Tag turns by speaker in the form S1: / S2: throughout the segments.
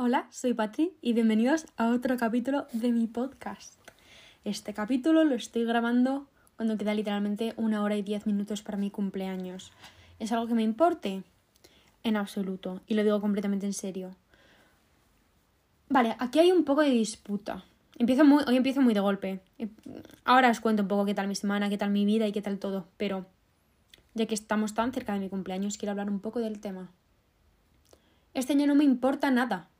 S1: Hola, soy Patri y bienvenidos a otro capítulo de mi podcast. Este capítulo lo estoy grabando cuando queda literalmente una hora y diez minutos para mi cumpleaños. ¿Es algo que me importe? En absoluto, y lo digo completamente en serio. Vale, aquí hay un poco de disputa. Empiezo muy, hoy empiezo muy de golpe. Ahora os cuento un poco qué tal mi semana, qué tal mi vida y qué tal todo, pero ya que estamos tan cerca de mi cumpleaños, quiero hablar un poco del tema. Este año no me importa nada.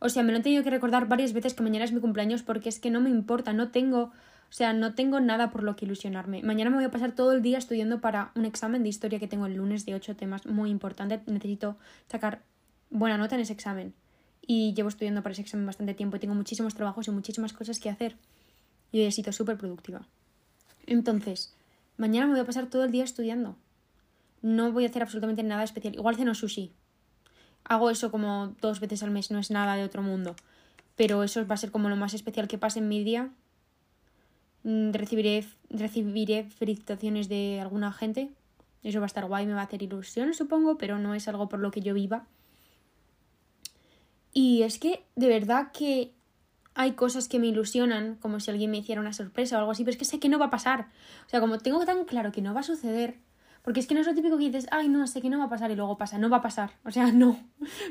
S1: O sea, me lo he tenido que recordar varias veces que mañana es mi cumpleaños porque es que no me importa, no tengo, o sea, no tengo nada por lo que ilusionarme. Mañana me voy a pasar todo el día estudiando para un examen de historia que tengo el lunes de ocho temas muy importante. Necesito sacar buena nota en ese examen. Y llevo estudiando para ese examen bastante tiempo y tengo muchísimos trabajos y muchísimas cosas que hacer. Y he sido súper productiva. Entonces, mañana me voy a pasar todo el día estudiando. No voy a hacer absolutamente nada especial. Igual ceno sushi, hago eso como dos veces al mes, no es nada de otro mundo. Pero eso va a ser como lo más especial que pase en mi día. Mm, recibiré, recibiré felicitaciones de alguna gente. Eso va a estar guay, me va a hacer ilusión, supongo, pero no es algo por lo que yo viva. Y es que de verdad que hay cosas que me ilusionan, como si alguien me hiciera una sorpresa o algo así, pero es que sé que no va a pasar. O sea, como tengo tan claro que no va a suceder, porque es que no es lo típico que dices, ay, no, sé que no va a pasar y luego pasa. No va a pasar. O sea, no.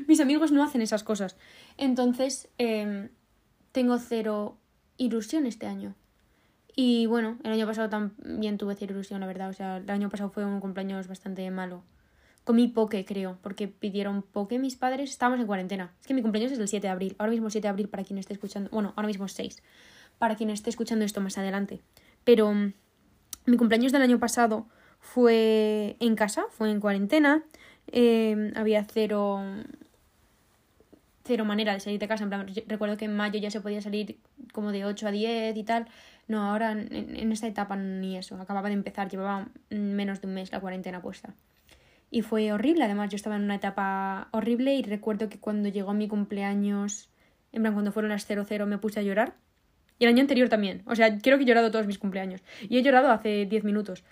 S1: Mis amigos no hacen esas cosas. Entonces, em, tengo cero ilusión este año. Y bueno, el año pasado también tuve cero ilusión, la verdad. O sea, el año pasado fue un cumpleaños bastante malo. Comí poke, creo, porque pidieron poke mis padres. Estábamos en cuarentena. Es que mi cumpleaños es el 7 de abril. Ahora mismo 7 de abril para quien esté escuchando. Bueno, ahora mismo es 6. Para quien esté escuchando esto más adelante. Pero mm, mi cumpleaños del año pasado fue en casa, fue en cuarentena, eh, había cero, cero manera de salir de casa. En plan, recuerdo que en mayo ya se podía salir como de 8 a 10 y tal. No, ahora en, en esta etapa ni eso. Acababa de empezar, llevaba menos de un mes la cuarentena puesta. Y fue horrible, además yo estaba en una etapa horrible y recuerdo que cuando llegó mi cumpleaños, en plan cuando fueron las 00 me puse a llorar. Y el año anterior también. O sea, creo que he llorado todos mis cumpleaños. Y he llorado hace 10 minutos.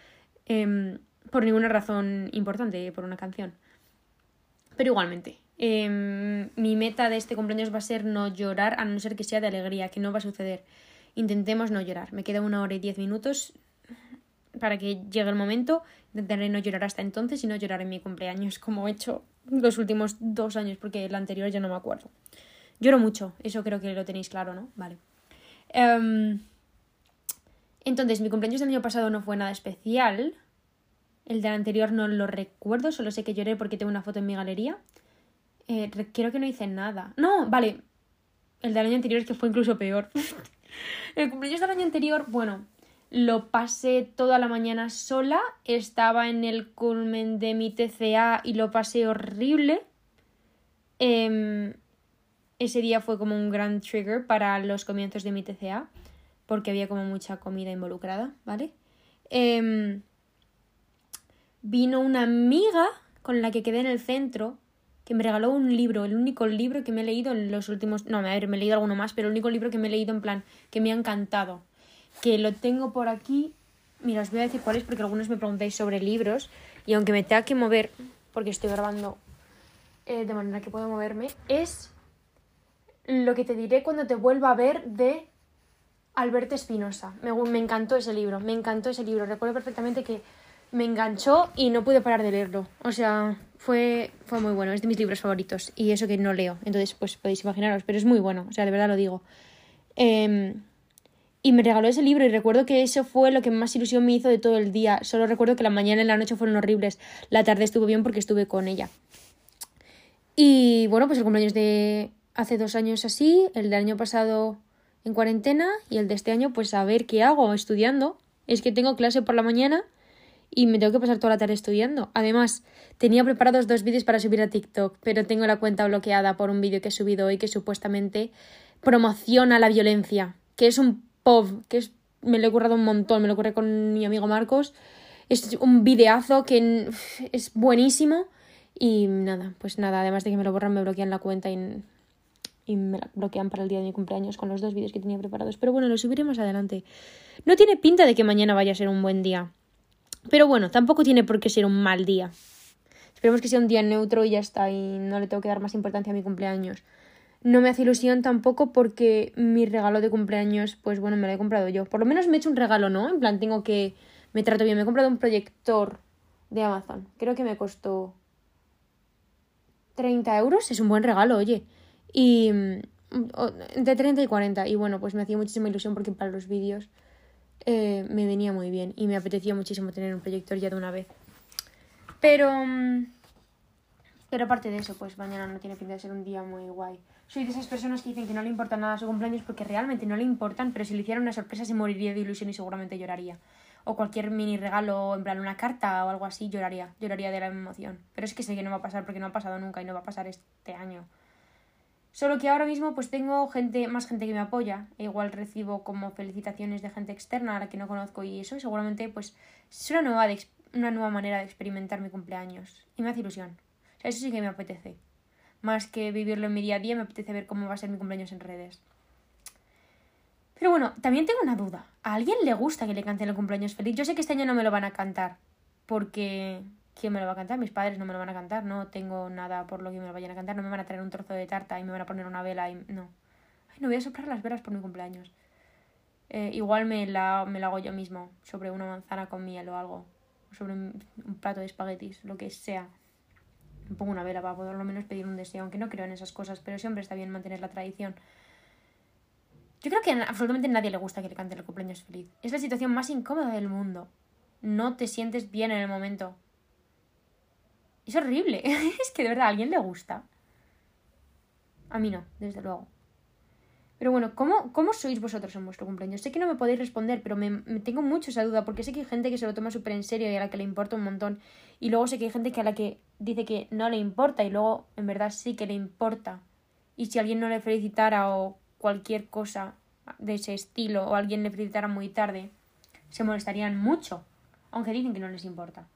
S1: Em, por ninguna razón importante, por una canción. Pero igualmente, em, mi meta de este cumpleaños va a ser no llorar, a no ser que sea de alegría, que no va a suceder. Intentemos no llorar. Me queda una hora y diez minutos para que llegue el momento. Intentaré no llorar hasta entonces y no llorar en mi cumpleaños, como he hecho los últimos dos años, porque el anterior ya no me acuerdo. Lloro mucho, eso creo que lo tenéis claro, ¿no? Vale. Em, entonces, mi cumpleaños del año pasado no fue nada especial. El del anterior no lo recuerdo, solo sé que lloré porque tengo una foto en mi galería. Eh, creo que no hice nada. No, vale. El del año anterior es que fue incluso peor. el cumpleaños del año anterior, bueno, lo pasé toda la mañana sola. Estaba en el culmen de mi TCA y lo pasé horrible. Em, ese día fue como un gran trigger para los comienzos de mi TCA porque había como mucha comida involucrada, ¿vale? Em, vino una amiga con la que quedé en el centro que me regaló un libro, el único libro que me he leído en los últimos... No, a ver, me he leído alguno más, pero el único libro que me he leído en plan que me ha encantado. Que lo tengo por aquí. Mira, os voy a decir cuál es porque algunos me preguntáis sobre libros y aunque me tenga que mover, porque estoy grabando eh, de manera que puedo moverme, es lo que te diré cuando te vuelva a ver de Alberto Espinosa. Me, encantó ese libro, me encantó ese libro. Recuerdo perfectamente que me enganchó y no pude parar de leerlo. O sea, fue, fue muy bueno, es de mis libros favoritos. Y eso que no leo, entonces pues podéis imaginaros, pero es muy bueno, o sea, de verdad lo digo. Em, y me regaló ese libro y recuerdo que eso fue lo que más ilusión me hizo de todo el día. Solo recuerdo que la mañana y la noche fueron horribles. La tarde estuvo bien porque estuve con ella. Y bueno, pues el cumpleaños de hace dos años así, el del año pasado en cuarentena y el de este año pues a ver qué hago estudiando. Es que tengo clase por la mañana y me tengo que pasar toda la tarde estudiando. Además, tenía preparados dos vídeos para subir a TikTok, pero tengo la cuenta bloqueada por un vídeo que he subido hoy que supuestamente promociona la violencia, que es un POV, que es, me lo he currado un montón, me lo ocurre con mi amigo Marcos. Es un videazo que es buenísimo y nada, pues nada, además de que me lo borran, me bloquean la cuenta y y me la bloquean para el día de mi cumpleaños con los dos vídeos que tenía preparados. Pero bueno, lo subiré más adelante. No tiene pinta de que mañana vaya a ser un buen día. Pero bueno, tampoco tiene por qué ser un mal día. Esperemos que sea un día neutro y ya está, y no le tengo que dar más importancia a mi cumpleaños. no me hace ilusión tampoco porque mi regalo de cumpleaños, pues bueno, me lo he comprado yo. Por lo menos me he hecho un regalo, ¿no? En plan, tengo que... Me trato bien. Me he comprado un proyector de Amazon. Creo que me costó 30 euros. Es un buen regalo, oye. Y... De 30 y 40. Y bueno, pues me hacía muchísima ilusión porque para los vídeos eh, me venía muy bien. Y me apetecía muchísimo tener un proyector ya de una vez. Pero... Mm, pero aparte de eso, pues mañana no tiene pinta de ser un día muy guay. Soy de esas personas que dicen que no le importa nada su cumpleaños porque realmente no le importan, pero si le hiciera una sorpresa se moriría de ilusión y seguramente lloraría. O cualquier mini regalo, en plan una carta o algo así, lloraría, lloraría de la emoción. Pero es que sé que no va a pasar porque no ha pasado nunca y no va a pasar este año. Solo que ahora mismo pues tengo gente, más gente que me apoya. E igual recibo como felicitaciones de gente externa a la que no conozco y eso seguramente pues es una nueva, una nueva manera de experimentar mi cumpleaños. Y me hace ilusión eso sí que me apetece. Más que vivirlo en mi día a día, me apetece ver cómo va a ser mi cumpleaños en redes. Pero bueno, también tengo una duda. ¿A alguien le gusta que le canten el cumpleaños feliz? Yo sé que este año no me lo van a cantar. Porque. ¿Quién me lo va a cantar? Mis padres no me lo van a cantar. No tengo nada por lo que me lo vayan a cantar. No me van a traer un trozo de tarta y me van a poner una vela y. No. Ay, no voy a soplar las velas por mi cumpleaños. Eh, igual me la, me la hago yo mismo. Sobre una manzana con miel o algo. Sobre un, un plato de espaguetis, lo que sea me pongo una vela para poder lo menos pedir un deseo, aunque no creo en esas cosas, pero siempre está bien mantener la tradición. Yo creo que absolutamente nadie le gusta que le cante el cumpleaños feliz. Es la situación más incómoda del mundo. No te sientes bien en el momento. Es horrible. es que de verdad a alguien le gusta. A mí no, desde luego. Pero bueno, ¿cómo, ¿cómo sois vosotros en vuestro cumpleaños? Sé que no me podéis responder, pero me, tengo mucho esa duda, porque sé que hay gente que se lo toma súper en serio y a la que le importa un montón. Y luego sé que hay gente que a la que dice que no le importa y luego en verdad sí que le importa. Y si alguien no le felicitara o cualquier cosa de ese estilo, o alguien le felicitara muy tarde, se molestarían mucho, aunque dicen que no les importa.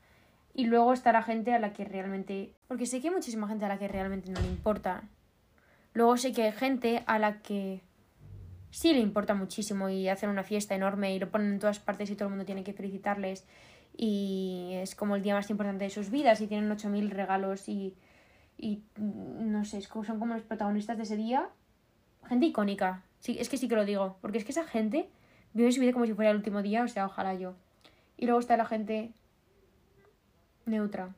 S1: Y luego está la gente a la que realmente... Porque sé que hay muchísima gente a la que realmente no le importa. Luego sé que hay gente a la que sí le importa muchísimo y hacen una fiesta enorme y lo ponen en todas partes y todo el mundo tiene que felicitarles y es como el día más importante de sus vidas y tienen 8.000 regalos y, y no sé, son como los protagonistas de ese día. Gente icónica, sí, es que sí que lo digo, porque es que esa gente vive su vida como si fuera el último día, o sea, ojalá yo. Y luego está la gente neutra,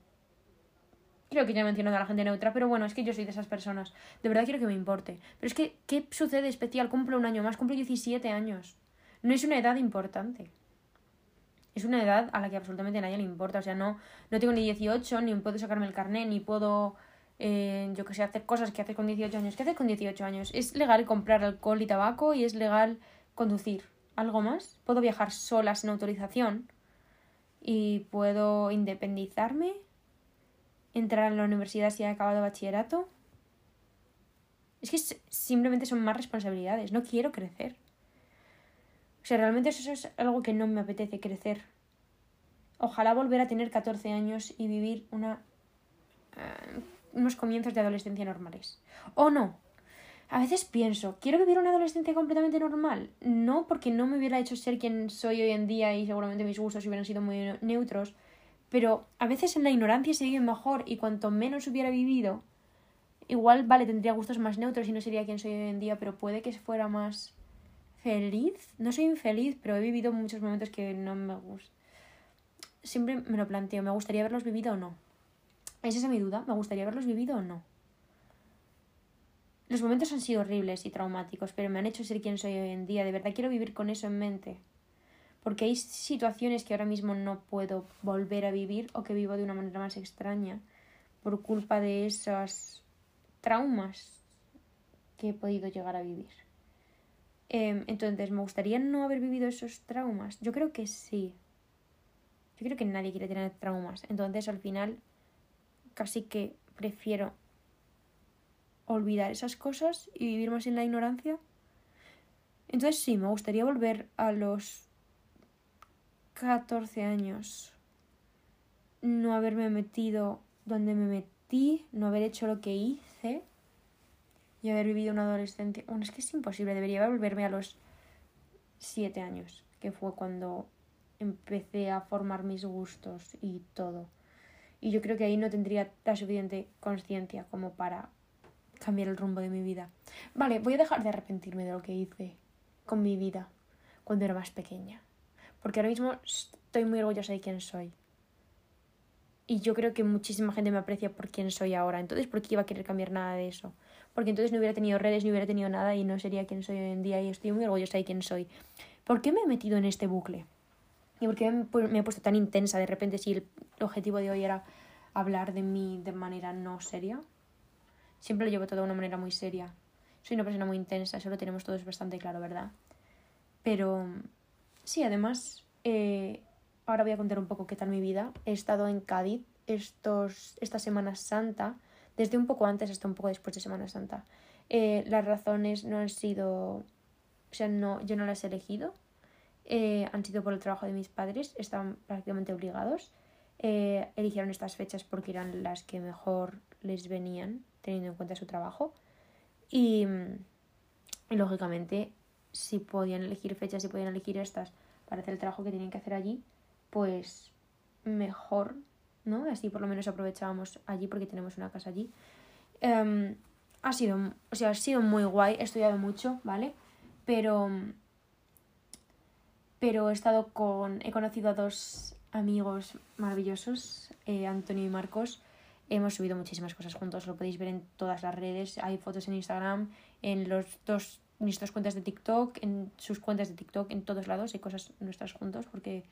S1: Creo que ya he mencionado a la gente neutra, pero bueno, es que yo soy de esas personas. De verdad quiero que me importe. Pero es que, ¿qué sucede especial? Cumplo un año más, cumplo 17 años. No es una edad importante. Es una edad a la que absolutamente nadie le importa. O sea, no, no tengo ni 18, ni puedo sacarme el carnet, ni puedo, eh, yo que sé, hacer cosas que haces con 18 años. ¿Qué haces con 18 años? Es legal comprar alcohol y tabaco y es legal conducir. ¿Algo más? Puedo viajar sola sin autorización y puedo independizarme entrar a la universidad si he acabado bachillerato. Es que simplemente son más responsabilidades. No quiero crecer. O sea, realmente eso es algo que no me apetece crecer. Ojalá volver a tener 14 años y vivir una, eh, unos comienzos de adolescencia normales. O no. A veces pienso, ¿quiero vivir una adolescencia completamente normal? No porque no me hubiera hecho ser quien soy hoy en día y seguramente mis gustos hubieran sido muy neutros, pero a veces en la ignorancia se vive mejor y cuanto menos hubiera vivido, igual, vale, tendría gustos más neutros y no sería quien soy hoy en día, pero puede que fuera más feliz. No soy infeliz, pero he vivido muchos momentos que no me gustan. Siempre me lo planteo, ¿me gustaría haberlos vivido o no? Esa es mi duda, ¿me gustaría haberlos vivido o no? Los momentos han sido horribles y traumáticos, pero me han hecho ser quien soy hoy en día. De verdad quiero vivir con eso en mente porque hay situaciones que ahora mismo no puedo volver a vivir o que vivo de una manera más extraña por culpa de esos traumas que he podido llegar a vivir. Em, entonces, ¿me gustaría no haber vivido esos traumas? Yo creo que sí. Yo creo que nadie quiere tener traumas. Entonces, al final, casi que prefiero olvidar esas cosas y vivir más en la ignorancia. Entonces, sí, me gustaría volver a los 14 años no haberme metido donde me metí, no haber hecho lo que hice y haber vivido una adolescencia. Bueno, es que es imposible, debería volverme a los 7 años, que fue cuando empecé a formar mis gustos y todo. Y yo creo que ahí no tendría la suficiente conciencia como para cambiar el rumbo de mi vida. Vale, voy a dejar de arrepentirme de lo que hice con mi vida cuando era más pequeña. Porque ahora mismo estoy muy orgullosa de quién soy. Y yo creo que muchísima gente me aprecia por quién soy ahora. Entonces, ¿por qué iba a querer cambiar nada de eso? Porque entonces no hubiera tenido redes, no hubiera tenido nada y no sería quien soy hoy en día. Y estoy muy orgullosa de quién soy. ¿Por qué me he metido en este bucle? ¿Y por qué me he puesto tan intensa de repente si el objetivo de hoy era hablar de mí de manera no seria? Siempre lo llevo todo de una manera muy seria. Soy una persona muy intensa, eso lo tenemos todos bastante claro, ¿verdad? Pero sí, además, eh, ahora voy a contar un poco qué tal mi vida. He estado en Cádiz estos, esta Semana Santa, desde un poco antes hasta un poco después de Semana Santa. Eh, las razones no han sido, o sea, no, yo no las he elegido. Eh, han sido por el trabajo de mis padres, estaban prácticamente obligados. eligieron estas fechas porque eran las que mejor les venían teniendo en cuenta su trabajo. Y, lógicamente, si podían elegir fechas, si podían elegir estas para hacer el trabajo que tenían que hacer allí, pues mejor, ¿no? Así por lo menos aprovechábamos allí porque tenemos una casa allí. Em, ha sido, o sea, ha sido muy guay, he estudiado mucho, ¿vale? Pero, pero he estado con, he conocido a dos amigos maravillosos, eh, Antonio y Marcos, Hemos subido muchísimas cosas juntos, lo podéis ver en todas las redes. Hay fotos en Instagram, en los dos nuestras cuentas de TikTok, en sus cuentas de TikTok, en todos lados hay cosas nuestras juntos porque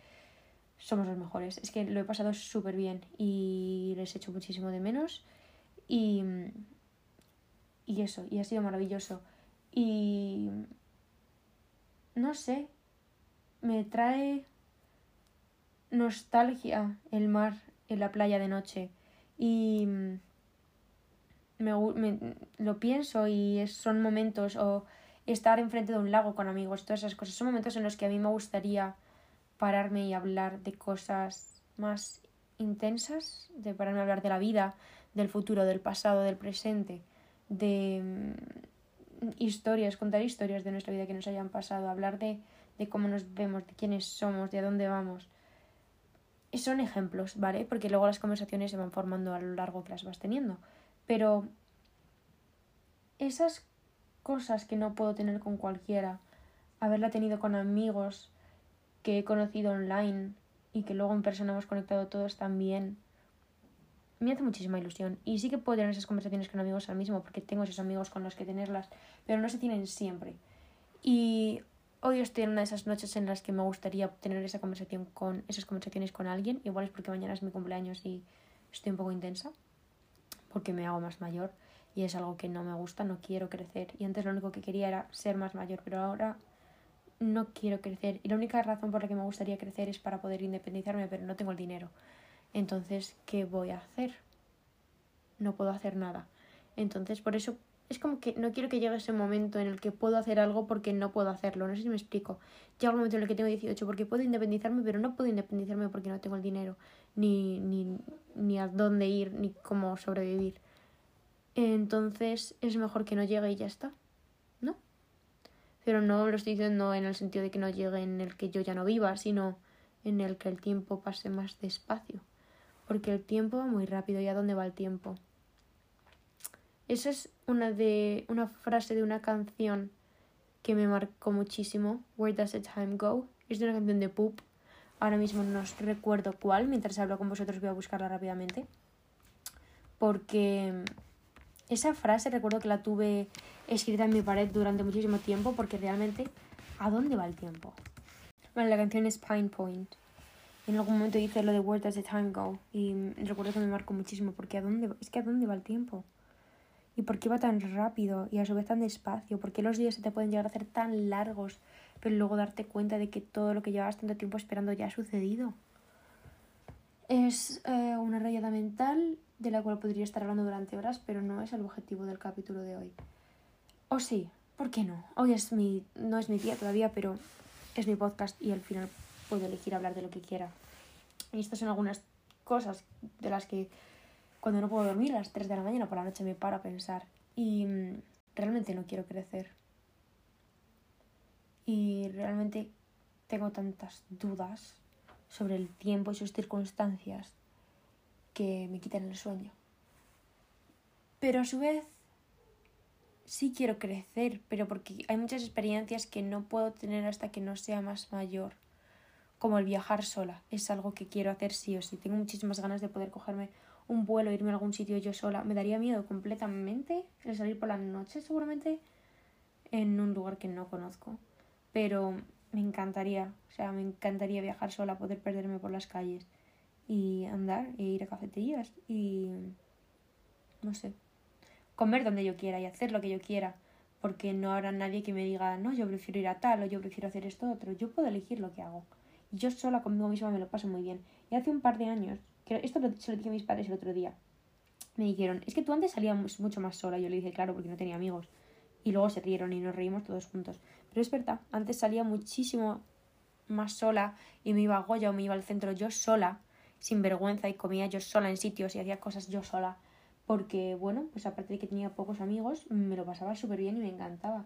S1: somos los mejores. Es que lo he pasado súper bien y les echo muchísimo de menos. Y, y eso, y ha sido maravilloso. Y no sé, me trae nostalgia el mar en la playa de noche y mm, me, me, lo pienso y son momentos o estar enfrente de un lago con amigos, todas esas cosas. Son momentos en los que a mí me gustaría pararme y hablar de cosas más intensas, de pararme a hablar de la vida, del futuro, del pasado, del presente, de mm, historias, contar historias de nuestra vida que nos hayan pasado, hablar de, de cómo nos vemos, de quiénes somos, de a dónde vamos son ejemplos, ¿vale? Porque luego las conversaciones se van formando a lo largo que las vas teniendo. Pero esas cosas que no puedo tener con cualquiera, haberla tenido con amigos que he conocido online y que luego en persona hemos conectado todos también, me hace muchísima ilusión. Y sí que puedo tener esas conversaciones con amigos al mismo, porque tengo esos amigos con los que tenerlas, pero no se tienen siempre. Y hoy estoy en una de esas noches en las que me gustaría tener esa conversación con esas conversaciones con alguien. Igual es porque mañana es mi cumpleaños y estoy un poco intensa, porque me hago más mayor y es algo que no me gusta, no quiero crecer. Y antes lo único que quería era ser más mayor, pero ahora no quiero crecer. Y la única razón por la que me gustaría crecer es para poder independizarme, pero no tengo el dinero. Entonces, ¿qué voy a hacer? No puedo hacer nada. Entonces, por eso es como que no quiero que llegue ese momento en el que puedo hacer algo porque no puedo hacerlo. No sé si me explico. Llega un momento en el que tengo 18 porque puedo independizarme, pero no puedo independizarme porque no tengo el dinero, ni, ni, ni a dónde ir, ni cómo sobrevivir. Entonces es mejor que no llegue y ya está. ¿No? Pero no lo estoy diciendo en el sentido de que no llegue en el que yo ya no viva, sino en el que el tiempo pase más despacio. Porque el tiempo va muy rápido. ¿Y a dónde va el tiempo? Esa es una, de, una frase de una canción que me marcó muchísimo. Where Does the Time Go? Es de una canción de Poop. Ahora mismo no recuerdo cuál. Mientras hablo con vosotros voy a buscarla rápidamente. Porque esa frase recuerdo que la tuve escrita en mi pared durante muchísimo tiempo porque realmente ¿a dónde va el tiempo? Bueno, la canción es Pine Point. En algún momento dice lo de Where Does the Time Go? Y recuerdo que me marcó muchísimo porque ¿a dónde, es que ¿a dónde va el tiempo? ¿Y por qué va tan rápido y a su vez tan despacio? ¿Por qué los días se te pueden llegar a hacer tan largos, pero luego darte cuenta de que todo lo que llevabas tanto tiempo esperando ya ha sucedido? Es eh, una rayada mental de la cual podría estar hablando durante horas, pero no es el objetivo del capítulo de hoy. O sí, ¿por qué no? Hoy es mi, no es mi día todavía, pero es mi podcast y al final puedo elegir hablar de lo que quiera. Y estas son algunas cosas de las que cuando no puedo dormir a las 3 de la mañana por la noche me paro a pensar y mm, realmente no quiero crecer. Y realmente tengo tantas dudas sobre el tiempo y sus circunstancias que me quitan el sueño. Pero a su vez sí quiero crecer, pero porque hay muchas experiencias que no puedo tener hasta que no sea más mayor. Como el viajar sola, es algo que quiero hacer sí o sí. Tengo muchísimas ganas de poder cogerme un vuelo, irme a algún sitio yo sola. Me daría miedo completamente el salir por la noche, seguramente, en un lugar que no conozco. Pero me encantaría, o sea, me encantaría viajar sola, poder perderme por las calles y andar e ir a cafeterías y no sé, comer donde yo quiera y hacer lo que yo quiera, porque no habrá nadie que me diga, no, yo prefiero ir a tal o yo prefiero hacer esto otro, yo puedo elegir lo que hago. Y yo sola conmigo misma me lo paso muy bien. Y hace un par de años, esto lo, se lo dije a mis padres el otro día, me dijeron, es que tú antes salías mucho más sola. Yo le dije, claro, porque no tenía amigos. Y luego se rieron y nos reímos todos juntos. Pero es verdad, antes salía muchísimo más sola y me iba a Goya o me iba al centro yo sola, sin vergüenza, y comía yo sola en sitios y hacía cosas yo sola porque bueno, pues aparte de que tenía pocos amigos, me lo pasaba súper bien y me encantaba.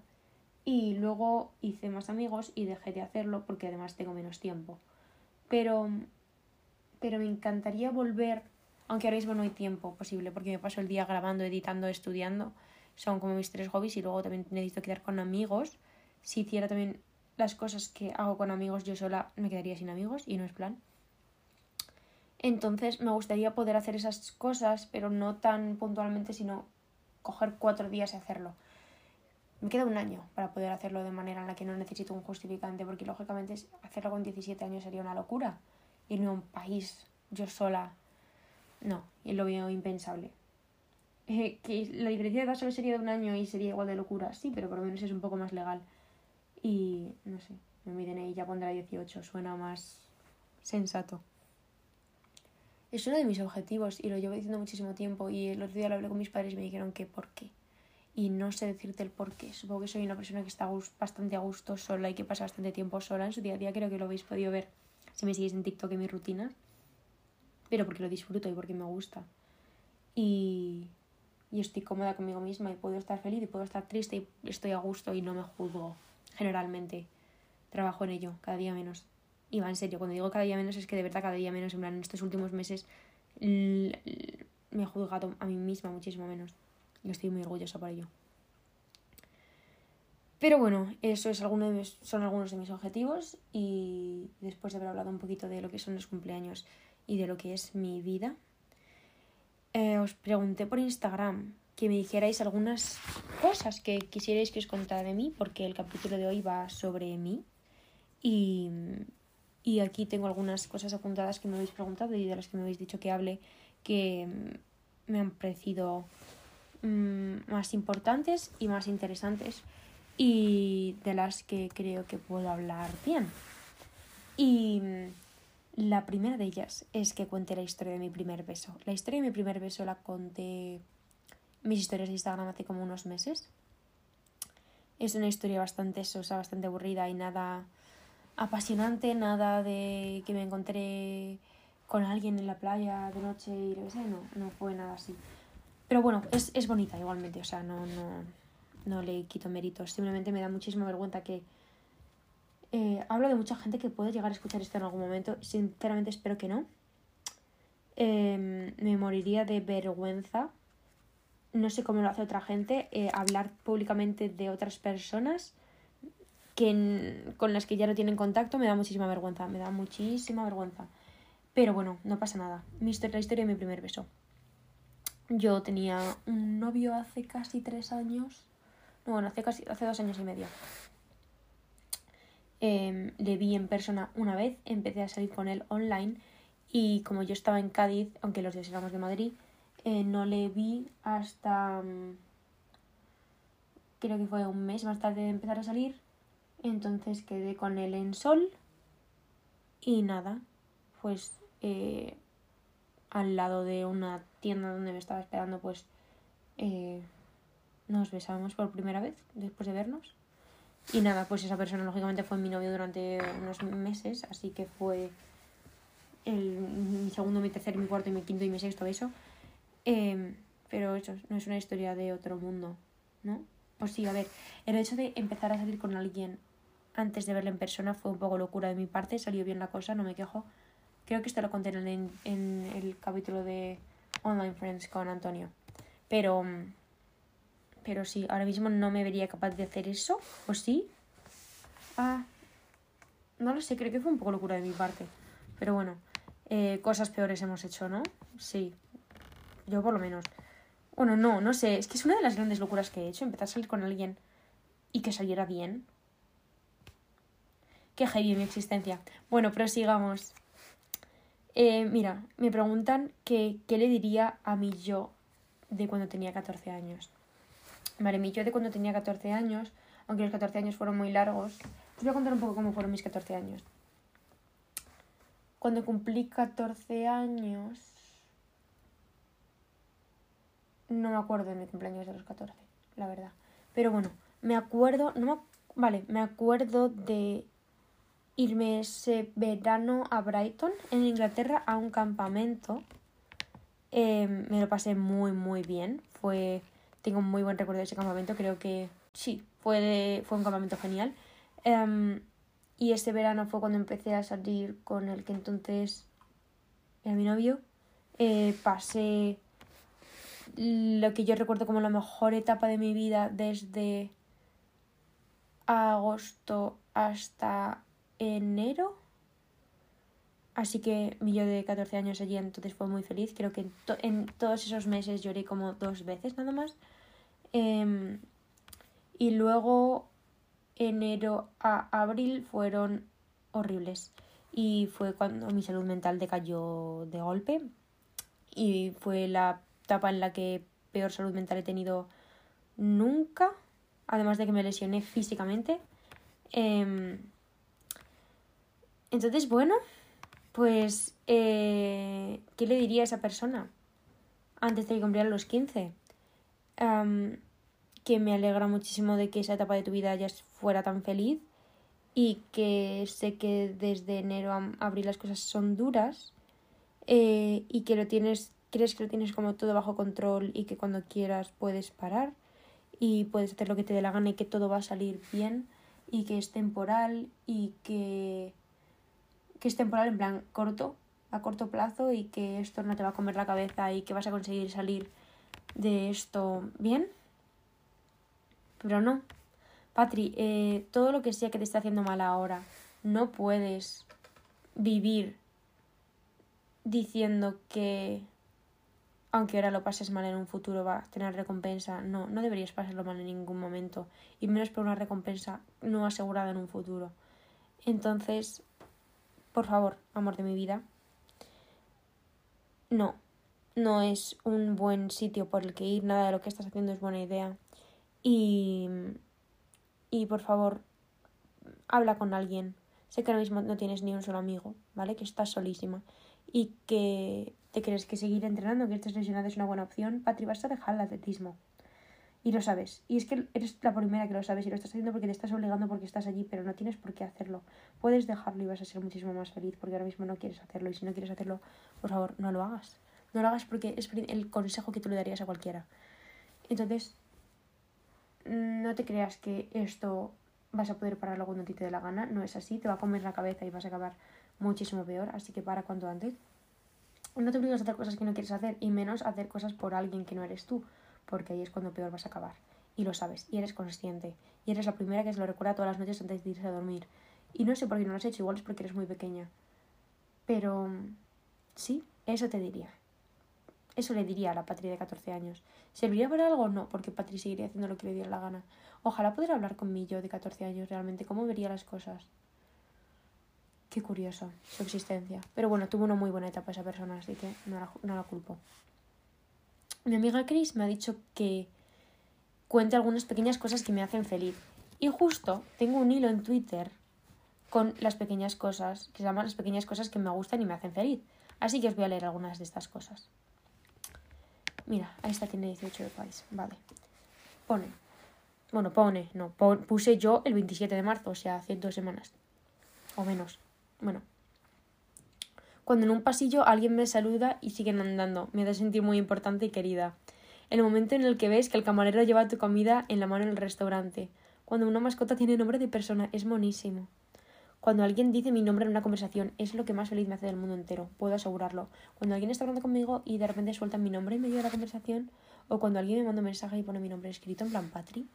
S1: Y luego hice más amigos y dejé de hacerlo porque además tengo menos tiempo. Pero, pero me encantaría volver, aunque ahora mismo no hay tiempo posible porque me paso el día grabando, editando, estudiando. Son como mis tres hobbies y luego también necesito quedar con amigos. Si hiciera también las cosas que hago con amigos yo sola, me quedaría sin amigos y no es plan. Entonces me gustaría poder hacer esas cosas, pero no tan puntualmente, sino coger cuatro días y hacerlo. Me queda un año para poder hacerlo de manera en la que no necesito un justificante, porque lógicamente hacerlo con 17 años sería una locura. Irme a un país yo sola, no, lo veo impensable. Eh, que la diferencia de edad solo sería de un año y sería igual de locura, sí, pero por lo menos es un poco más legal. Y no sé, mi DNI ya pondrá 18, suena más sensato es uno de mis objetivos y lo llevo diciendo muchísimo tiempo y el otro día lo hablé con mis padres y me dijeron que por qué. Y no sé decirte el por qué. Supongo que soy una persona que está bastante a gusto sola y que pasa bastante tiempo sola en su día a día. Creo que lo habéis podido ver si me seguís en TikTok en mi rutina. Pero porque lo disfruto y porque me gusta. Y, y estoy cómoda conmigo misma y puedo estar feliz y puedo estar triste y estoy a gusto y no me juzgo. Generalmente trabajo en ello, cada día menos. Y va en serio, cuando digo cada día menos es que de verdad cada día menos, en plan, en estos últimos meses me he juzgado a mí misma muchísimo menos. Y estoy muy orgullosa por ello. Pero bueno, eso es alguno de son algunos de mis objetivos y después de haber hablado un poquito de lo que son los cumpleaños y de lo que es mi vida, eh, os pregunté por Instagram que me dijerais algunas cosas que quisierais que os contara de mí, porque el capítulo de hoy va sobre mí. Y, y aquí tengo algunas cosas apuntadas que me habéis preguntado y de las que me habéis dicho que hable que me han parecido mm, más importantes y más interesantes y de las que creo que puedo hablar bien. Y mm, la primera de ellas es que cuente la historia de mi primer beso. La historia de mi primer beso la conté mis historias de Instagram hace como unos meses. Es una historia bastante sosa, bastante aburrida y nada apasionante, nada de que me encontré con alguien en la playa de noche y lo que sé, no, no fue nada así. Pero bueno, es, es bonita igualmente, o sea, no, no, no le quito méritos, simplemente me da muchísima vergüenza que... Eh, hablo de mucha gente que puede llegar a escuchar esto en algún momento, sinceramente espero que no. Em, me moriría de vergüenza, no sé cómo lo hace otra gente, eh, hablar públicamente de otras personas que con las que ya no tienen contacto me da muchísima vergüenza, me da muchísima vergüenza. Pero bueno, no pasa nada. Mi historia, la historia de mi primer beso. Yo tenía un novio hace casi tres años. No, bueno, hace casi hace dos años y medio. Em, le vi en persona una vez, empecé a salir con él online y como yo estaba en Cádiz, aunque los dos éramos de Madrid, eh, no le vi hasta mm, creo que fue un mes más tarde de empezar a salir entonces quedé con él en sol y nada, pues eh, al lado de una tienda donde me estaba esperando, pues eh, nos besamos por primera vez después de vernos. Y nada, pues esa persona lógicamente fue mi novio durante unos meses, así que fue el, mi segundo, mi tercer, mi cuarto mi quinto y mi sexto beso. Em, pero eso no es una historia de otro mundo, ¿no? Pues sí, a ver, el hecho de empezar a salir con alguien antes de verla en persona fue un poco locura de mi parte, salió bien la cosa, no me quejo. Creo que esto lo conté en, el capítulo de Online Friends con Antonio. Pero, Pero sí, ahora mismo no me vería capaz de hacer eso. ¿O sí? Ah, no lo sé, creo que fue un poco locura de mi parte. Pero bueno, eh, cosas peores hemos hecho, ¿no? Sí. Yo por lo menos. Bueno, no, no sé. Es que es una de las grandes locuras que he hecho. Empezar a salir con alguien y que saliera bien. Qué heavy mi existencia. Bueno, prosigamos. Eh, mira, me preguntan que, qué le diría a mi yo de cuando tenía 14 años. Vale, mi yo de cuando tenía 14 años, aunque los 14 años fueron muy largos, os voy a contar un poco cómo fueron mis 14 años. Cuando cumplí 14 años, no me acuerdo de mi cumpleaños de los 14, la verdad. Pero bueno, me acuerdo, no me, vale, me acuerdo de irme ese verano a Brighton, en Inglaterra, a un campamento. Em, me lo pasé muy, muy bien. Fue, tengo un muy buen recuerdo de ese campamento. Creo que sí, fue, fue un campamento genial. Em, y ese verano fue cuando empecé a salir con el que entonces era mi novio. Eh, pasé lo que yo recuerdo como la mejor etapa de mi vida desde agosto hasta enero. Así que mi yo de 14 años allí entonces fue muy feliz. Creo que en, todos esos meses lloré como dos veces nada más. Em, y luego enero a abril fueron horribles. Y fue cuando mi salud mental decayó de golpe. Y fue la etapa en la que peor salud mental he tenido nunca. Además de que me lesioné físicamente. Eh, entonces, bueno, pues, eh, ¿qué le diría a esa persona antes de que cumpliera los 15? Que me alegra muchísimo de que esa etapa de tu vida ya fuera tan feliz y que sé que desde enero a abril las cosas son duras eh, y que lo tienes, crees que lo tienes como todo bajo control y que cuando quieras puedes parar y puedes hacer lo que te dé la gana y que todo va a salir bien y que es temporal y que que es temporal en plan corto, a corto plazo y que esto no te va a comer la cabeza y que vas a conseguir salir de esto bien. Pero no. Patri, eh, todo lo que sea que te esté haciendo mal ahora, no puedes vivir diciendo que aunque ahora lo pases mal en un futuro va a tener recompensa. No, no deberías pasarlo mal en ningún momento. Y menos por una recompensa no asegurada en un futuro. Entonces, por favor, amor de mi vida, no, no es un buen sitio por el que ir, nada de lo que estás haciendo es buena idea. Y, y por favor, habla con alguien. Sé que ahora mismo no tienes ni un solo amigo, ¿vale? Que estás solísima y que te crees que seguir entrenando, que estés lesionada es una buena opción. Patri, vas a dejar el atletismo. Y lo sabes. Y es que eres la primera que lo sabes y lo estás haciendo porque te estás obligando porque estás allí, pero no tienes por qué hacerlo. Puedes dejarlo y vas a ser muchísimo más feliz porque ahora mismo no quieres hacerlo. Y si no quieres hacerlo, por favor, no lo hagas. No lo hagas porque es el consejo que tú le darías a cualquiera. Entonces, no te creas que esto vas a poder pararlo cuando te dé la gana. No es así. Te va a comer la cabeza y vas a acabar muchísimo peor. Así que para cuanto antes. No te obligas a hacer cosas que no quieres hacer y menos hacer cosas por alguien que no eres tú porque ahí es cuando peor vas a acabar. Y lo sabes, y eres consciente, y eres la primera que se lo recuerda todas las noches antes de irse a dormir. Y no sé por qué no lo has hecho, igual es porque eres muy pequeña. Pero sí, eso te diría. Eso le diría a la Patri de 14 años. ¿Serviría para algo? No, porque Patri seguiría haciendo lo que le diera la gana. Ojalá pudiera hablar con mi yo de 14 años realmente, cómo vería las cosas. Qué curioso su existencia. Pero bueno, tuvo una muy buena etapa esa persona, así que no la, no la culpo mi amiga Chris me ha dicho que cuente algunas pequeñas cosas que me hacen feliz. Y justo tengo un hilo en Twitter con las pequeñas cosas, que se llaman las pequeñas cosas que me gustan y me hacen feliz. Así que os voy a leer algunas de estas cosas. Mira, ahí está, tiene 18 de país. Vale. Pone. Bueno, pone, no. puse yo el 27 de marzo, o sea, hace dos semanas. O menos. Bueno, cuando en un pasillo alguien me saluda y siguen andando. Me hace sentir muy importante y querida. El momento en el que ves que el camarero lleva tu comida en la mano en el restaurante. Cuando una mascota tiene nombre de persona, es monísimo. Cuando alguien dice mi nombre en una conversación, es lo que más feliz me hace del mundo entero, puedo asegurarlo. Cuando alguien está hablando conmigo y de repente suelta mi nombre en medio de la conversación, O cuando alguien me manda un mensaje y pone mi nombre escrito en plan Patri,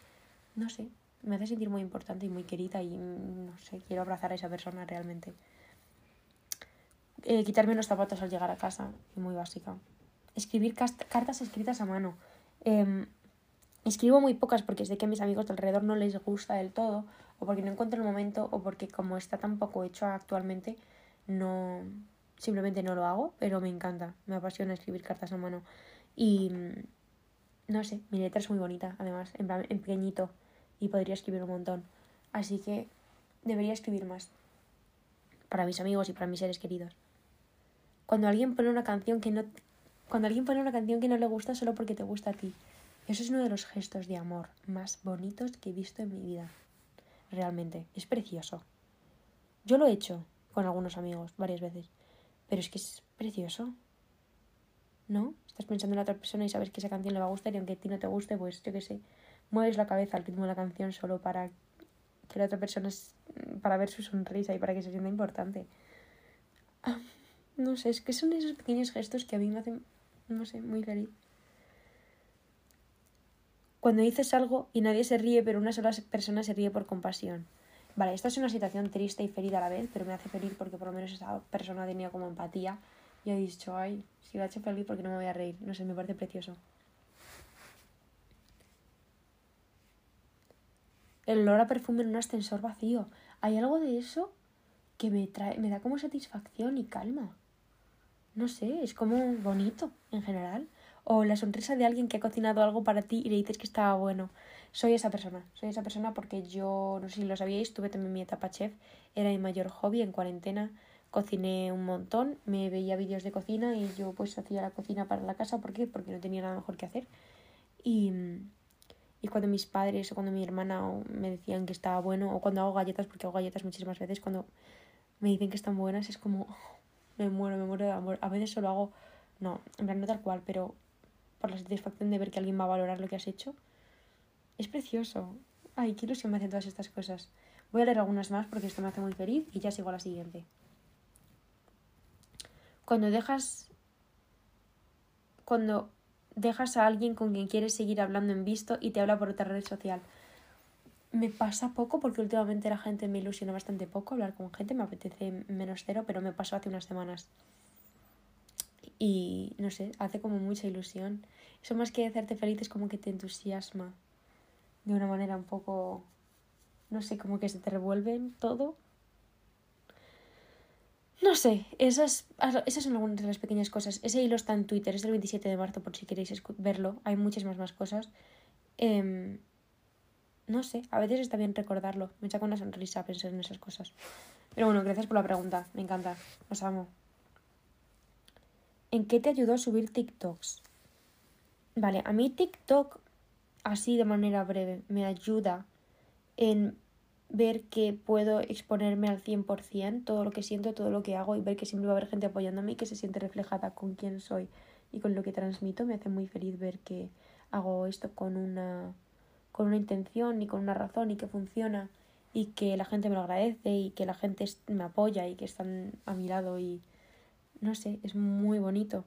S1: no sé, me hace sentir muy importante y muy querida y mm, no sé, quiero abrazar a esa persona realmente. Eh, quitarme los zapatos al llegar a casa, muy básica. Escribir cartas escritas a mano. Em, escribo muy pocas porque sé que a mis amigos de alrededor no les gusta del todo, o porque no encuentro el momento, o porque como está tan poco hecho actualmente, no simplemente no lo hago, pero me encanta, me apasiona escribir cartas a mano. Y mm, no sé, mi letra es muy bonita, además, en, en pequeñito, y podría escribir un montón. Así que debería escribir más para mis amigos y para mis seres queridos. Cuando alguien pone una canción que no cuando alguien pone una canción que no le gusta solo porque te gusta a ti. Eso es uno de los gestos de amor más bonitos que he visto en mi vida. Realmente, es precioso. Yo lo he hecho con algunos amigos varias veces, pero es que es precioso. ¿No? Estás pensando en la otra persona y sabes que esa canción le va a gustar y aunque a ti no te guste, pues yo qué sé, mueves la cabeza al ritmo de la canción solo para que la otra persona, para ver su sonrisa y para que se sienta importante. Ah, no sé, es que son esos pequeños gestos que a mí me hacen, no sé, muy feliz. Cuando dices algo y nadie se ríe, pero una sola persona se ríe por compasión. Vale, esta es una situación triste y feliz a la vez, pero me hace feliz porque por lo menos esa persona tenido como empatía y ha dicho, ay, si lo ha hecho feliz, porque no me voy a reír? No sé, me parece precioso. El olor a perfume en un ascensor vacío. Hay algo de eso que me, trae, me da como satisfacción y calma. No sé, es como bonito en general. O la sonrisa de alguien que ha cocinado algo para ti y le dices que estaba bueno. Soy esa persona, soy esa persona porque yo, no sé si lo sabíais, tuve también mi etapa chef, era mi mayor hobby en cuarentena, cociné un montón, me veía vídeos de cocina y yo pues hacía la cocina para la casa, ¿por qué? Porque no tenía nada mejor que hacer. Y, y cuando mis padres o cuando mi hermana me decían que estaba bueno, o cuando hago galletas, porque hago galletas muchísimas veces, cuando me dicen que están buenas es como, me muero, me muero de amor. A veces solo hago, no, en plan no tal cual, pero por la satisfacción de ver que alguien va a valorar lo que has hecho. Es precioso. Ay, qué ilusión me hacen todas estas cosas. Voy a leer algunas más porque esto me hace muy feliz y ya sigo a la siguiente. Cuando dejas. Cuando dejas a alguien con quien quieres seguir hablando en visto y te habla por otra red social. Me pasa poco porque últimamente la gente me ilusiona bastante poco hablar con gente, me apetece menos cero, pero me pasó hace unas semanas. Y no sé, hace como mucha ilusión. Eso más que hacerte feliz es como que te entusiasma de una manera un poco, no sé, como que se te revuelve todo. No sé, esas, esas son algunas de las pequeñas cosas. Ese hilo está en Twitter, es del 27 de marzo por si queréis verlo. Hay muchas más, más cosas. Eh, no sé, a veces está bien recordarlo. Me saca una sonrisa pensar en esas cosas. Pero bueno, gracias por la pregunta. Me encanta. Os amo. ¿En qué te ayudó a subir TikToks? Vale, a mí TikTok, así de manera breve, me ayuda en ver que puedo exponerme al 100%, todo lo que siento, todo lo que hago y ver que siempre va a haber gente apoyándome y que se siente reflejada con quién soy y con lo que transmito. Me hace muy feliz ver que hago esto con una con una intención y con una razón y que funciona y que la gente me lo agradece y que la gente me apoya y que están a mi lado y no sé, es muy bonito.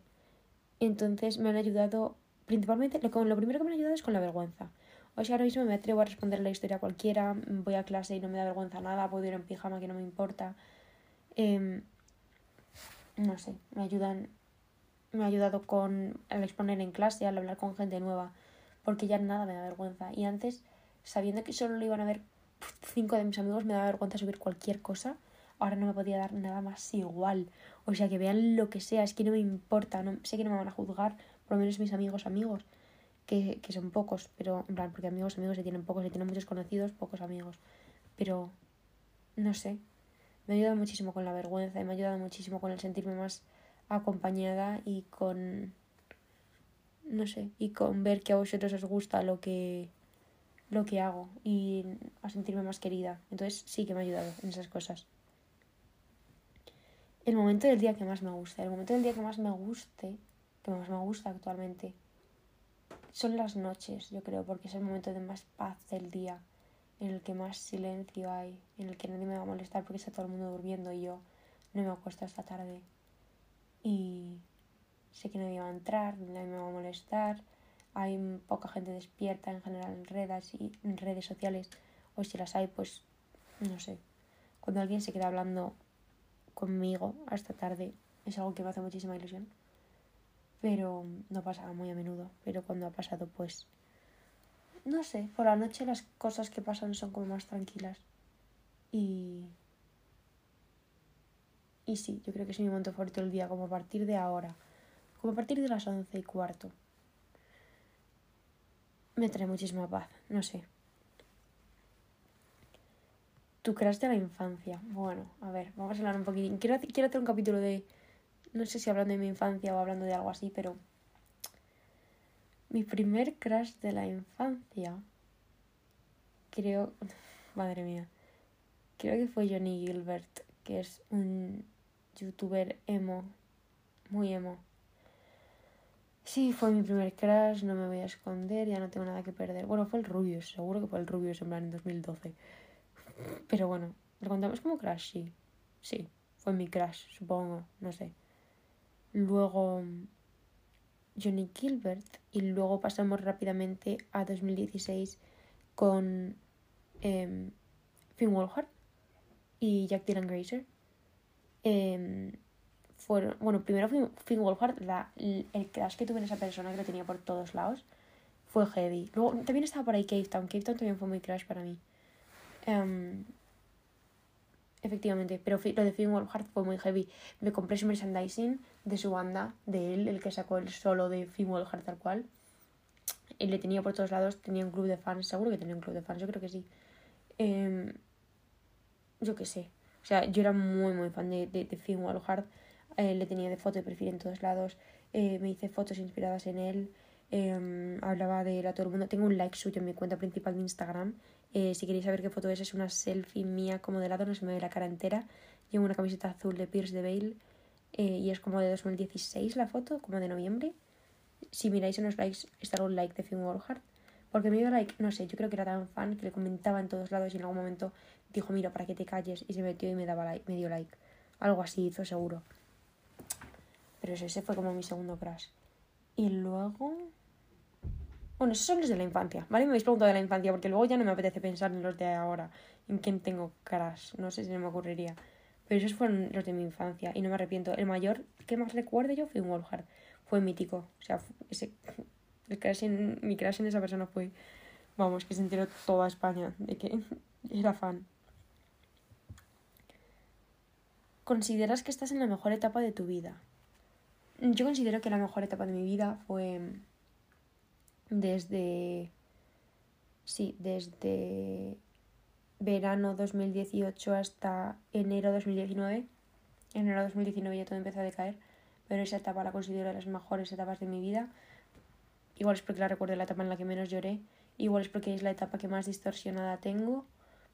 S1: Entonces me han ayudado, principalmente, lo, lo primero que me han ayudado es con la vergüenza. O sea, ahora mismo me atrevo a responder la historia a cualquiera, voy a clase y no me da vergüenza nada, puedo ir en pijama que no me importa. Em, no sé, me ayudan, me ha ayudado con al exponer en clase, al hablar con gente nueva porque ya nada me da vergüenza. Y antes, sabiendo que solo lo iban a ver cinco de mis amigos, me daba vergüenza subir cualquier cosa. Ahora no me podía dar nada más igual. O sea, que vean lo que sea, es que no me importa. No, sé que no me van a juzgar, por lo menos mis amigos, amigos, que, que son pocos, pero en plan, porque amigos, amigos se tienen pocos, se tienen muchos conocidos, pocos amigos. Pero, no sé, me ha ayudado muchísimo con la vergüenza y me ha ayudado muchísimo con el sentirme más acompañada y con no sé, y con ver que a vosotros os gusta lo que, lo que hago y a sentirme más querida. Entonces sí que me ha ayudado en esas cosas. El momento del día que más me gusta, el momento del día que más me guste, que más me gusta actualmente, son las noches, yo creo, porque es el momento de más paz del día, en el que más silencio hay, en el que nadie me va a molestar porque está todo el mundo durmiendo y yo no me acuesto esta tarde. Y sé que nadie va a entrar, nadie me va a molestar, hay poca gente despierta en general en redes y en redes sociales, o si las hay, pues no sé. Cuando alguien se queda hablando conmigo hasta tarde es algo que me hace muchísima ilusión. Pero no pasa muy a menudo. Pero cuando ha pasado, pues. No sé, por la noche las cosas que pasan son como más tranquilas. Y. Y sí, yo creo que es mi momento favorito del día, como a partir de ahora. Como a partir de las once y cuarto. Me trae muchísima paz, no sé. Tu crash de la infancia. Bueno, a ver, vamos a hablar un poquitín. Quiero, quiero hacer un capítulo de. No sé si hablando de mi infancia o hablando de algo así, pero. Mi primer crash de la infancia. Creo. Madre mía. Creo que fue Johnny Gilbert, que es un youtuber emo. Muy emo. Sí, fue mi primer crash, no me voy a esconder, ya no tengo nada que perder. Bueno, fue el Rubius, seguro que fue el Rubius en plan en 2012. Pero bueno, ¿lo contamos como crash? Sí. Sí, fue mi crash, supongo, no sé. Luego Johnny Gilbert y luego pasamos rápidamente a 2016 con eh, Finn Wolfhard y Jack Dylan Grazer. Em, fueron, bueno, primero Finn Wolfhard, el crash que tuve en esa persona que lo tenía por todos lados fue heavy. Luego también estaba por ahí Cave Town. Cave Town también fue muy crash para mí. Em, efectivamente, pero lo de Finn Wolfhard fue muy heavy. Me compré su merchandising de su banda, de él, el que sacó el solo de Finn Wolfhard tal cual. Y le tenía por todos lados, tenía un club de fans, seguro que tenía un club de fans, yo creo que sí. Em, yo qué sé. O sea, yo era muy, muy fan de, de, Finn Wolfhard. Eh, le tenía de foto de perfil en todos lados. Eh, me hice fotos inspiradas en él. Em, hablaba de él a todo el mundo. Tengo un like suyo en mi cuenta principal de Instagram eh, si queréis saber qué foto es, es una selfie mía como de lado, no se me ve la cara entera. Llevo una camiseta azul de Pierce de Bale eh, y es como de 2016 la foto, como de noviembre. Si miráis en los likes, está un like de Finn Wolfhard. Porque me dio like, no sé, yo creo que era tan fan que le comentaba en todos lados y en algún momento dijo, mira, para que te calles. Y se metió y me, daba like, me dio like. Algo así hizo seguro. Pero ese fue como mi segundo crush. Y luego... Bueno, esos son los de la infancia, ¿vale? Me habéis preguntado de la infancia porque luego ya no me apetece pensar en los de ahora, en quién tengo caras, no sé si me ocurriría. Pero esos fueron los de mi infancia y no me arrepiento. El mayor que más recuerdo yo fue un Wolfhard. Fue mítico. O sea, ese, el crash en, mi crash en esa persona fue, vamos, que se enteró toda España de que era fan. ¿Consideras que estás en la mejor etapa de tu vida? Yo considero que la mejor etapa de mi vida fue desde, sí, desde verano 2018 hasta enero 2019. Enero 2019 ya todo empezó a decaer, pero esa etapa la considero de las mejores etapas de mi vida. Igual es porque la recuerdo la etapa en la que menos lloré, igual es porque es la etapa que más distorsionada tengo,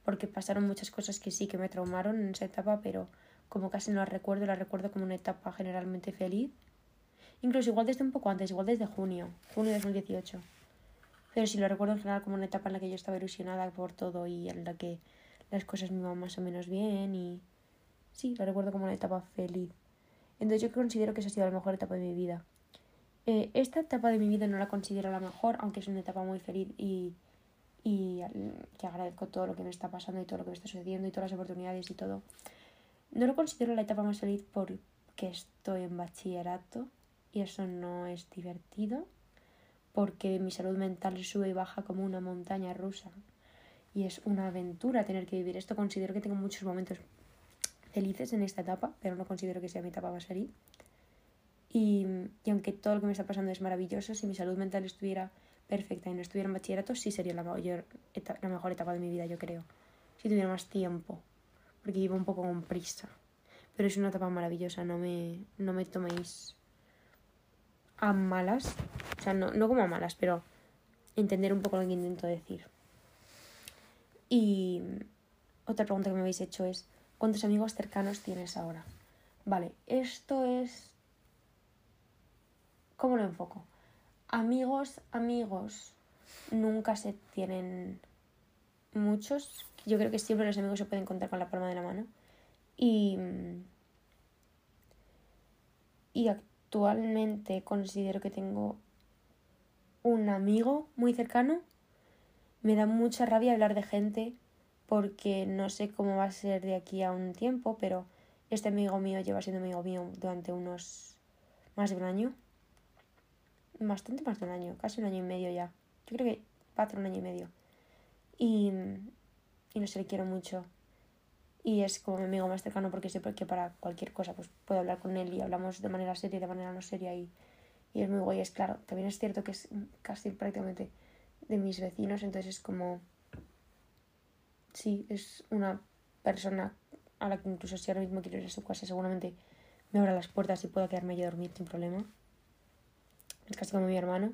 S1: porque pasaron muchas cosas que sí que me traumaron en esa etapa, pero como casi no la recuerdo, la recuerdo como una etapa generalmente feliz Incluso igual desde un poco antes, igual desde junio, junio de 2018. Pero sí lo recuerdo en general como una etapa en la que yo estaba ilusionada por todo y en la que las cosas me iban más o menos bien y sí, lo recuerdo como una etapa feliz. Entonces yo considero que esa ha sido la mejor etapa de mi vida. Eh, esta etapa de mi vida no la considero la mejor, aunque es una etapa muy feliz y, y que agradezco todo lo que me está pasando y todo lo que me está sucediendo y todas las oportunidades y todo. No lo considero la etapa más feliz porque estoy en bachillerato y eso no es divertido porque mi salud mental sube y baja como una montaña rusa y es una aventura tener que vivir esto. Considero que tengo muchos momentos felices en esta etapa, pero no considero que sea mi etapa más feliz. Y, aunque todo lo que me está pasando es maravilloso, si mi salud mental estuviera perfecta y no estuviera en bachillerato, sí sería la, mayor la mejor etapa de mi vida, yo creo. Si tuviera más tiempo, porque iba un poco con prisa. Pero es una etapa maravillosa, no me, no me toméis a malas, o sea, no, no como a malas, pero entender un poco lo que intento decir. Y otra pregunta que me habéis hecho es, ¿cuántos amigos cercanos tienes ahora? Vale, esto es... ¿Cómo lo enfoco? Amigos, amigos, nunca se tienen muchos. Yo creo que siempre los amigos se pueden contar con la palma de la mano. Y... Y actualmente considero que tengo un amigo muy cercano. Me da mucha rabia hablar de gente porque no sé cómo va a ser de aquí a un tiempo, pero este amigo mío lleva siendo amigo mío durante unos más de un año. Bastante más de un año, casi un año y medio ya. Yo creo que va a un año y medio. Y, y no sé, le quiero mucho. Y es como mi amigo más cercano porque sé que para cualquier cosa pues puedo hablar con él y hablamos de manera seria y de manera no seria y, y es muy guay. Es claro, también es cierto que es casi prácticamente de mis vecinos, entonces es como... Sí, es una persona a la que incluso si ahora mismo quiero ir a su casa seguramente me abra las puertas y pueda quedarme allí a dormir sin problema. Es casi como mi hermano.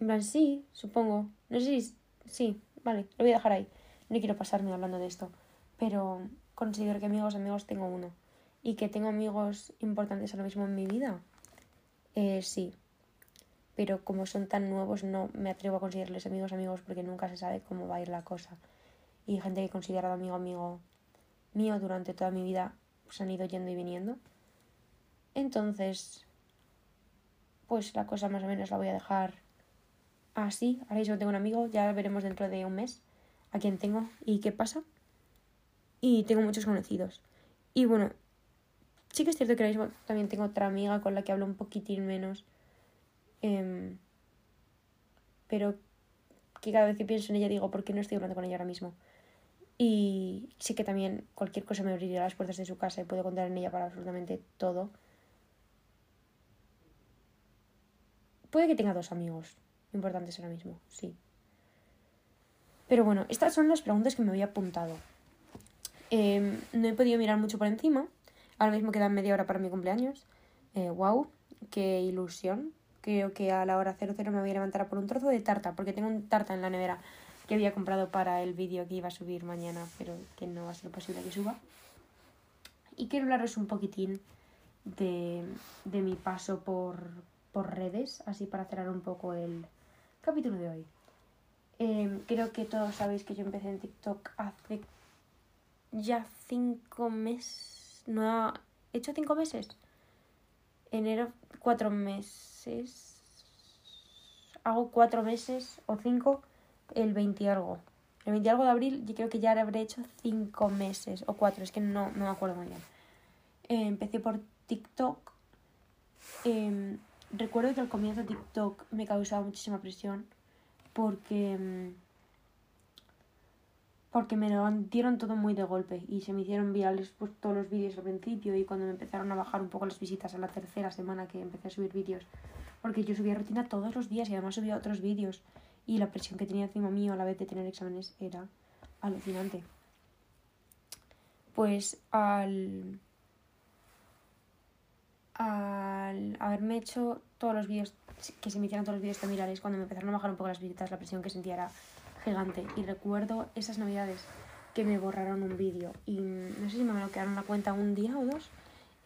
S1: En plan, sí, supongo. No sé si... Sí, vale, lo voy a dejar ahí. No quiero pasarme hablando de esto. Pero considero que amigos, amigos tengo uno. Y que tengo amigos importantes ahora mismo en mi vida. Eh, sí. Pero como son tan nuevos, no me atrevo a considerarles amigos, amigos, porque nunca se sabe cómo va a ir la cosa. Y gente que he considerado amigo, amigo mío durante toda mi vida, pues han ido yendo y viniendo. Entonces, pues la cosa más o menos la voy a dejar así. Ahora mismo tengo un amigo, ya veremos dentro de un mes a quién tengo y qué pasa. Y tengo muchos conocidos. Y bueno, sí que es cierto que ahora mismo también tengo otra amiga con la que hablo un poquitín menos. Em, pero que cada vez que pienso en ella digo, ¿por qué no estoy hablando con ella ahora mismo? Y sí que también cualquier cosa me abriría las puertas de su casa y puedo contar en ella para absolutamente todo. Puede que tenga dos amigos importantes ahora mismo, sí. Pero bueno, estas son las preguntas que me había apuntado. Em, no he podido mirar mucho por encima. Ahora mismo queda media hora para mi cumpleaños. Eh, wow, qué ilusión. Creo que a la hora 00 me voy a levantar a por un trozo de tarta, porque tengo un tarta en la nevera que había comprado para el vídeo que iba a subir mañana, pero que no va a ser posible que suba. Y quiero hablaros un poquitín de, de mi paso por, por redes, así para cerrar un poco el capítulo de hoy. Em, creo que todos sabéis que yo empecé en TikTok hace ya cinco meses. No, he hecho cinco meses. Enero, cuatro meses. Hago cuatro meses o cinco el 20 algo. El 20 algo de abril yo creo que ya habré hecho cinco meses o cuatro, es que no, no me acuerdo muy bien. Eh, empecé por TikTok. Em, recuerdo que al comienzo TikTok me causaba muchísima presión porque mm, porque me lo dieron todo muy de golpe y se me hicieron virales pues, todos los vídeos al principio y cuando me empezaron a bajar un poco las visitas a la tercera semana que empecé a subir vídeos porque yo subía rutina todos los días y además subía otros vídeos y la presión que tenía encima mío a la vez de tener exámenes era alucinante. Pues al al haberme hecho todos los vídeos, que se me hicieron todos los vídeos tan virales, cuando me empezaron a bajar un poco las visitas, la presión que sentía era gigante. Y recuerdo esas navidades que me borraron un vídeo y no sé si me bloquearon la cuenta un día o dos.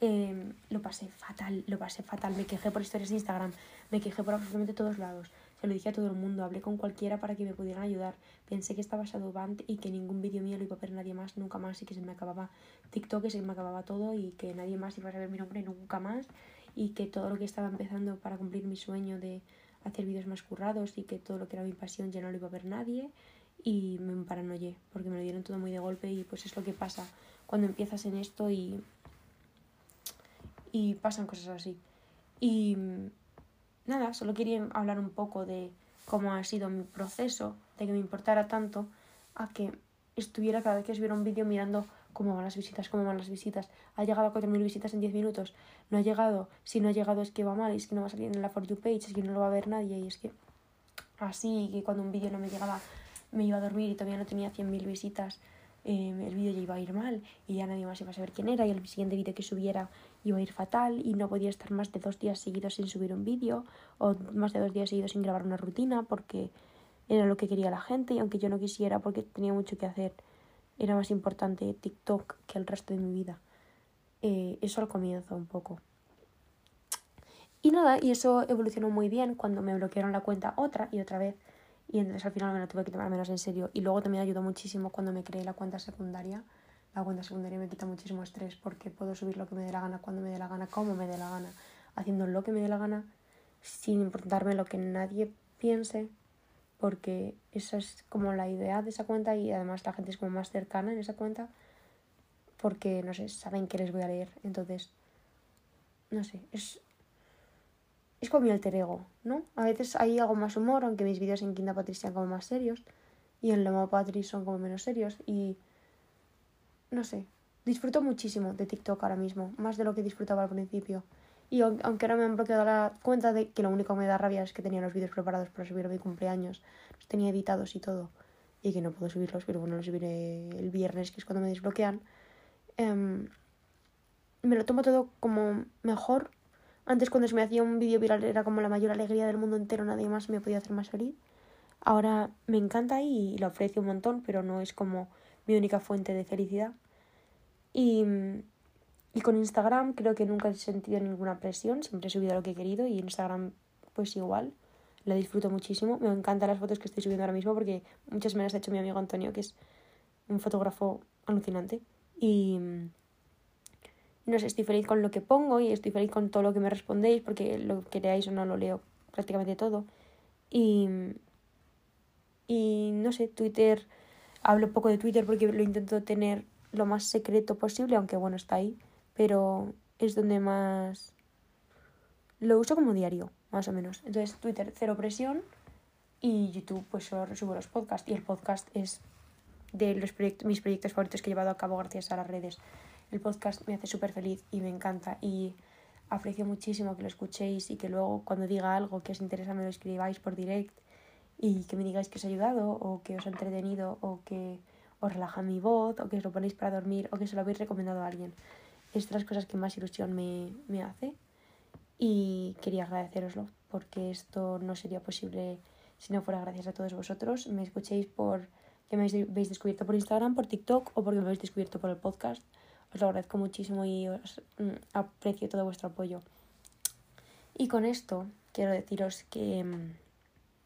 S1: Em, lo pasé fatal, lo pasé fatal. Me quejé por historias de Instagram, me quejé por absolutamente todos lados. Se lo dije a todo el mundo, hablé con cualquiera para que me pudieran ayudar. Pensé que estaba Shadowband y que ningún vídeo mío lo iba a ver nadie más, nunca más, y que se me acababa TikTok, que se me acababa todo y que nadie más iba a saber mi nombre nunca más. Y que todo lo que estaba empezando para cumplir mi sueño de hacer vídeos más currados y que todo lo que era mi pasión ya no lo iba a ver nadie. Y me paranoyé, porque me lo dieron todo muy de golpe y pues es lo que pasa cuando empiezas en esto y, y pasan cosas así. Y nada, solo quería hablar un poco de cómo ha sido mi proceso, de que me importara tanto, a que estuviera cada vez que subiera un vídeo mirando cómo van las visitas, cómo van las visitas. Ha llegado a 4.000 visitas en 10 minutos. No ha llegado. Si no ha llegado es que va mal, es que no va a salir en la For You page, es que no lo va a ver nadie. Y es que así, que cuando un vídeo no me llegaba, me iba a dormir y todavía no tenía 100.000 visitas, eh, el vídeo ya iba a ir mal y ya nadie más iba a saber quién era. Y el siguiente vídeo que subiera iba a ir fatal y no podía estar más de dos días seguidos sin subir un vídeo o más de dos días seguidos sin grabar una rutina porque era lo que quería la gente y aunque yo no quisiera porque tenía mucho que hacer, era más importante TikTok que el resto de mi vida. Eh, eso al comienzo un poco. Y nada, y eso evolucionó muy bien cuando me bloquearon la cuenta otra y otra vez. Y entonces al final me lo tuve que tomar menos en serio. Y luego también ayudó muchísimo cuando me creé la cuenta secundaria la cuenta secundaria me quita muchísimo estrés porque puedo subir lo que me dé la gana, cuando me dé la gana, cómo me dé la gana, haciendo lo que me dé la gana sin importarme lo que nadie piense, porque esa es como la idea de esa cuenta y además la gente es como más cercana en esa cuenta, porque, no sé, saben que les voy a leer. Entonces, no sé, es, es como mi alter ego, ¿no? A veces hay algo más humor, aunque mis vídeos en Quinta Patri sean como más serios y en Lomo Patri son como menos serios y no sé, disfruto muchísimo de TikTok ahora mismo, más de lo que disfrutaba al principio. Y aunque ahora me han bloqueado la cuenta de que lo único que me da rabia es que tenía los vídeos preparados para subir mi cumpleaños, los tenía editados y todo, y que no puedo subirlos, pero bueno, los subiré el viernes, que es cuando me desbloquean. Em, me lo tomo todo como mejor. Antes cuando se me hacía un vídeo viral era como la mayor alegría del mundo entero, nadie más me podía hacer más feliz. Ahora me encanta y lo aprecio un montón, pero no es como mi única fuente de felicidad. Y, y con Instagram creo que nunca he sentido ninguna presión, siempre he subido lo que he querido y Instagram pues igual, la disfruto muchísimo. Me encantan las fotos que estoy subiendo ahora mismo porque muchas me las ha hecho mi amigo Antonio, que es un fotógrafo alucinante. Y no sé, estoy feliz con lo que pongo y estoy feliz con todo lo que me respondéis porque lo que o no lo leo prácticamente todo. Y, y no sé, Twitter, hablo poco de Twitter porque lo intento tener lo más secreto posible, aunque bueno, está ahí, pero es donde más lo uso como diario, más o menos. Entonces, Twitter, cero presión y YouTube, pues solo subo los podcasts y el podcast es de los proyectos, mis proyectos favoritos que he llevado a cabo gracias a las redes. El podcast me hace súper feliz y me encanta y aprecio muchísimo que lo escuchéis y que luego cuando diga algo que os interesa me lo escribáis por direct y que me digáis que os ha ayudado o que os ha entretenido o que os relaja mi voz o que os lo ponéis para dormir o que se lo habéis recomendado a alguien. Es las cosas que más ilusión me, me hace y quería agradeceroslo porque esto no sería posible si no fuera gracias a todos vosotros. Me escuchéis por que me habéis descubierto por Instagram, por TikTok o porque me habéis descubierto por el podcast. Os lo agradezco muchísimo y os mm, aprecio todo vuestro apoyo. Y con esto quiero deciros que mm,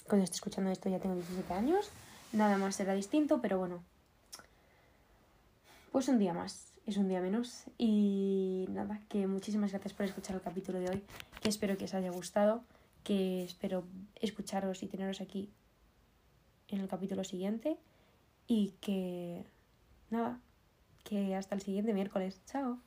S1: cuando esté escuchando esto ya tengo 17 años. Nada más será distinto, pero bueno. Pues un día más, es un día menos. Y nada, que muchísimas gracias por escuchar el capítulo de hoy. Que espero que os haya gustado. Que espero escucharos y teneros aquí en el capítulo siguiente. Y que nada, que hasta el siguiente miércoles. Chao.